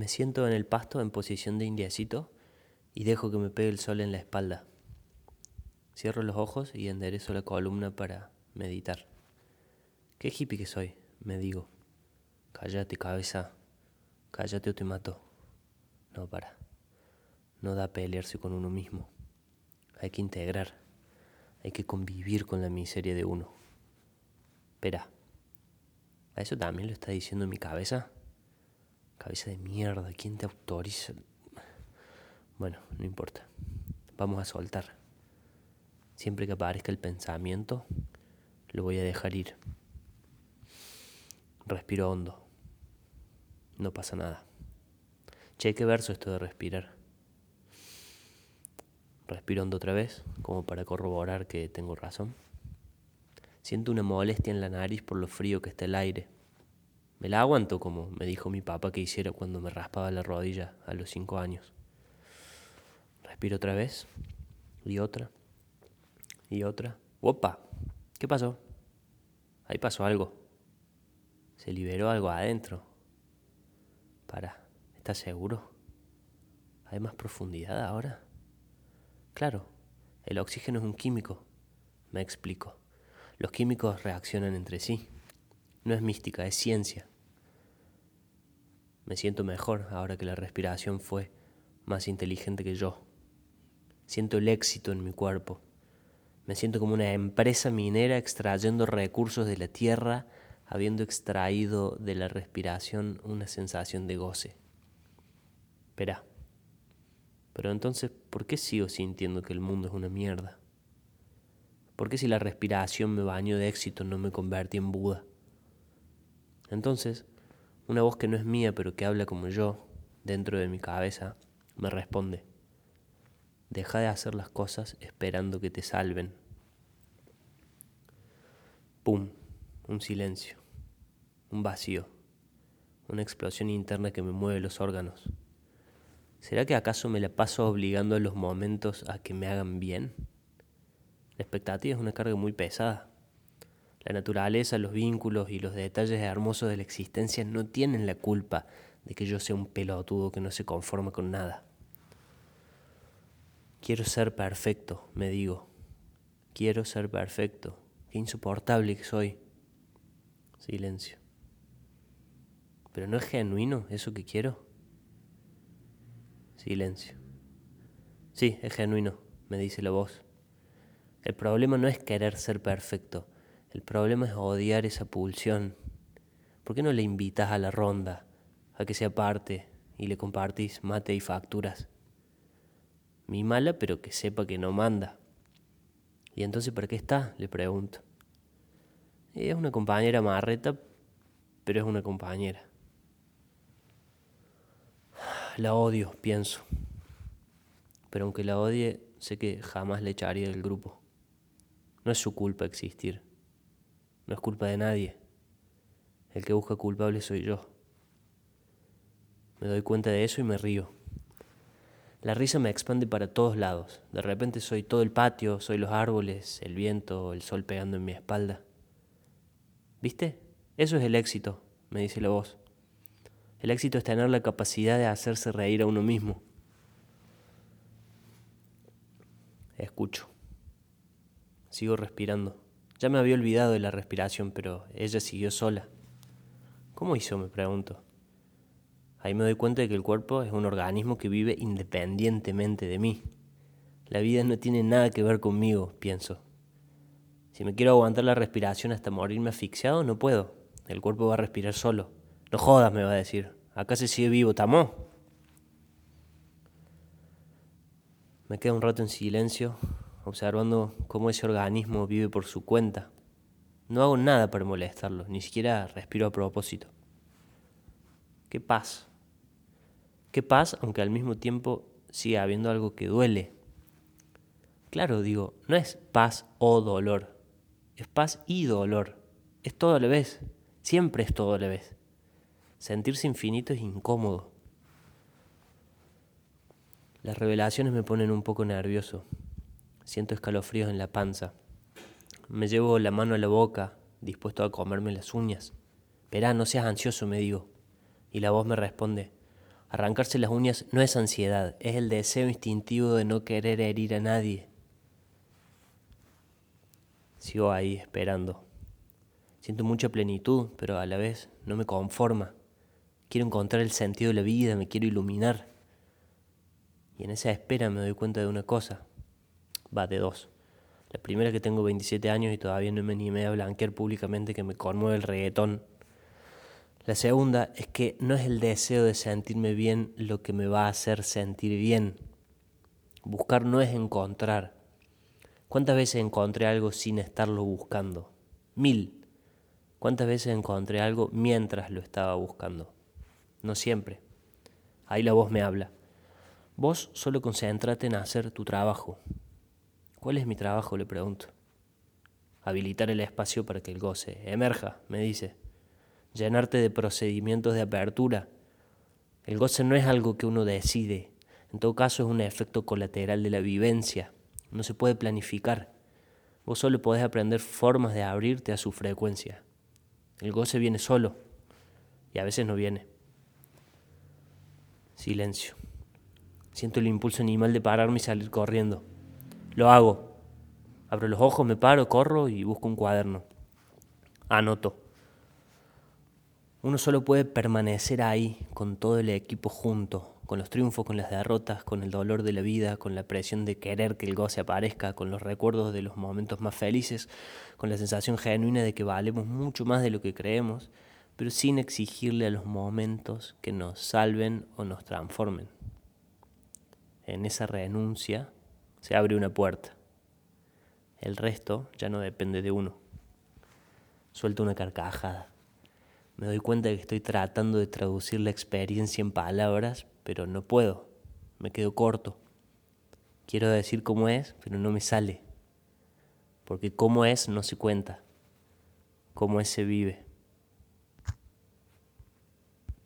Me siento en el pasto en posición de indiecito y dejo que me pegue el sol en la espalda. Cierro los ojos y enderezo la columna para meditar. Qué hippie que soy, me digo. Cállate, cabeza. Cállate o te mato. No, para. No da pelearse con uno mismo. Hay que integrar. Hay que convivir con la miseria de uno. Espera. ¿A eso también lo está diciendo mi cabeza? Cabeza de mierda, ¿quién te autoriza? Bueno, no importa. Vamos a soltar. Siempre que aparezca el pensamiento, lo voy a dejar ir. Respiro hondo. No pasa nada. Che, qué verso esto de respirar. Respiro hondo otra vez, como para corroborar que tengo razón. Siento una molestia en la nariz por lo frío que está el aire. Me la aguanto como me dijo mi papá que hiciera cuando me raspaba la rodilla a los cinco años. Respiro otra vez y otra y otra. ¡Opa! ¿Qué pasó? Ahí pasó algo. Se liberó algo adentro. Para, ¿estás seguro? ¿Hay más profundidad ahora? Claro, el oxígeno es un químico. Me explico. Los químicos reaccionan entre sí. No es mística, es ciencia. Me siento mejor ahora que la respiración fue más inteligente que yo. Siento el éxito en mi cuerpo. Me siento como una empresa minera extrayendo recursos de la tierra, habiendo extraído de la respiración una sensación de goce. Espera. Pero entonces, ¿por qué sigo sintiendo que el mundo es una mierda? ¿Por qué si la respiración me bañó de éxito no me convertí en Buda? Entonces, una voz que no es mía pero que habla como yo, dentro de mi cabeza, me responde, deja de hacer las cosas esperando que te salven. ¡Pum! Un silencio, un vacío, una explosión interna que me mueve los órganos. ¿Será que acaso me la paso obligando a los momentos a que me hagan bien? La expectativa es una carga muy pesada. La naturaleza, los vínculos y los detalles hermosos de la existencia no tienen la culpa de que yo sea un pelotudo que no se conforma con nada. Quiero ser perfecto, me digo. Quiero ser perfecto. Qué insoportable que soy. Silencio. Pero no es genuino eso que quiero. Silencio. Sí, es genuino, me dice la voz. El problema no es querer ser perfecto. El problema es odiar esa pulsión. ¿Por qué no le invitas a la ronda, a que sea parte y le compartís mate y facturas? Mi mala, pero que sepa que no manda. ¿Y entonces para qué está? Le pregunto. Es una compañera marreta, pero es una compañera. La odio, pienso. Pero aunque la odie, sé que jamás le echaría del grupo. No es su culpa existir. No es culpa de nadie. El que busca culpable soy yo. Me doy cuenta de eso y me río. La risa me expande para todos lados. De repente soy todo el patio, soy los árboles, el viento, el sol pegando en mi espalda. ¿Viste? Eso es el éxito, me dice la voz. El éxito es tener la capacidad de hacerse reír a uno mismo. Escucho. Sigo respirando. Ya me había olvidado de la respiración, pero ella siguió sola. ¿Cómo hizo? me pregunto. Ahí me doy cuenta de que el cuerpo es un organismo que vive independientemente de mí. La vida no tiene nada que ver conmigo, pienso. Si me quiero aguantar la respiración hasta morirme asfixiado, no puedo. El cuerpo va a respirar solo. No jodas, me va a decir. Acá se sigue vivo, ¿tamó? Me quedo un rato en silencio, observando cómo ese organismo vive por su cuenta. No hago nada para molestarlo, ni siquiera respiro a propósito. Qué paz. Qué paz, aunque al mismo tiempo siga habiendo algo que duele. Claro, digo, no es paz o dolor, es paz y dolor. Es todo a la vez, siempre es todo a la vez. Sentirse infinito es incómodo. Las revelaciones me ponen un poco nervioso. Siento escalofríos en la panza. Me llevo la mano a la boca, dispuesto a comerme las uñas. Verá, no seas ansioso, me digo. Y la voz me responde, Arrancarse las uñas no es ansiedad, es el deseo instintivo de no querer herir a nadie. Sigo ahí esperando. Siento mucha plenitud, pero a la vez no me conforma. Quiero encontrar el sentido de la vida, me quiero iluminar. Y en esa espera me doy cuenta de una cosa. Va, de dos. La primera que tengo 27 años y todavía no me animé a blanquear públicamente que me conmueve el reggaetón. La segunda es que no es el deseo de sentirme bien lo que me va a hacer sentir bien. Buscar no es encontrar. ¿Cuántas veces encontré algo sin estarlo buscando? Mil. ¿Cuántas veces encontré algo mientras lo estaba buscando? No siempre. Ahí la voz me habla. Vos solo concéntrate en hacer tu trabajo. ¿Cuál es mi trabajo? le pregunto. Habilitar el espacio para que el goce emerja, me dice. Llenarte de procedimientos de apertura. El goce no es algo que uno decide. En todo caso es un efecto colateral de la vivencia. No se puede planificar. Vos solo podés aprender formas de abrirte a su frecuencia. El goce viene solo y a veces no viene. Silencio. Siento el impulso animal de pararme y salir corriendo. Lo hago. Abro los ojos, me paro, corro y busco un cuaderno. Anoto. Uno solo puede permanecer ahí con todo el equipo junto, con los triunfos, con las derrotas, con el dolor de la vida, con la presión de querer que el goce aparezca, con los recuerdos de los momentos más felices, con la sensación genuina de que valemos mucho más de lo que creemos, pero sin exigirle a los momentos que nos salven o nos transformen en esa renuncia se abre una puerta. El resto ya no depende de uno. Suelto una carcajada. Me doy cuenta de que estoy tratando de traducir la experiencia en palabras, pero no puedo. Me quedo corto. Quiero decir cómo es, pero no me sale. Porque cómo es no se cuenta. Cómo es se vive.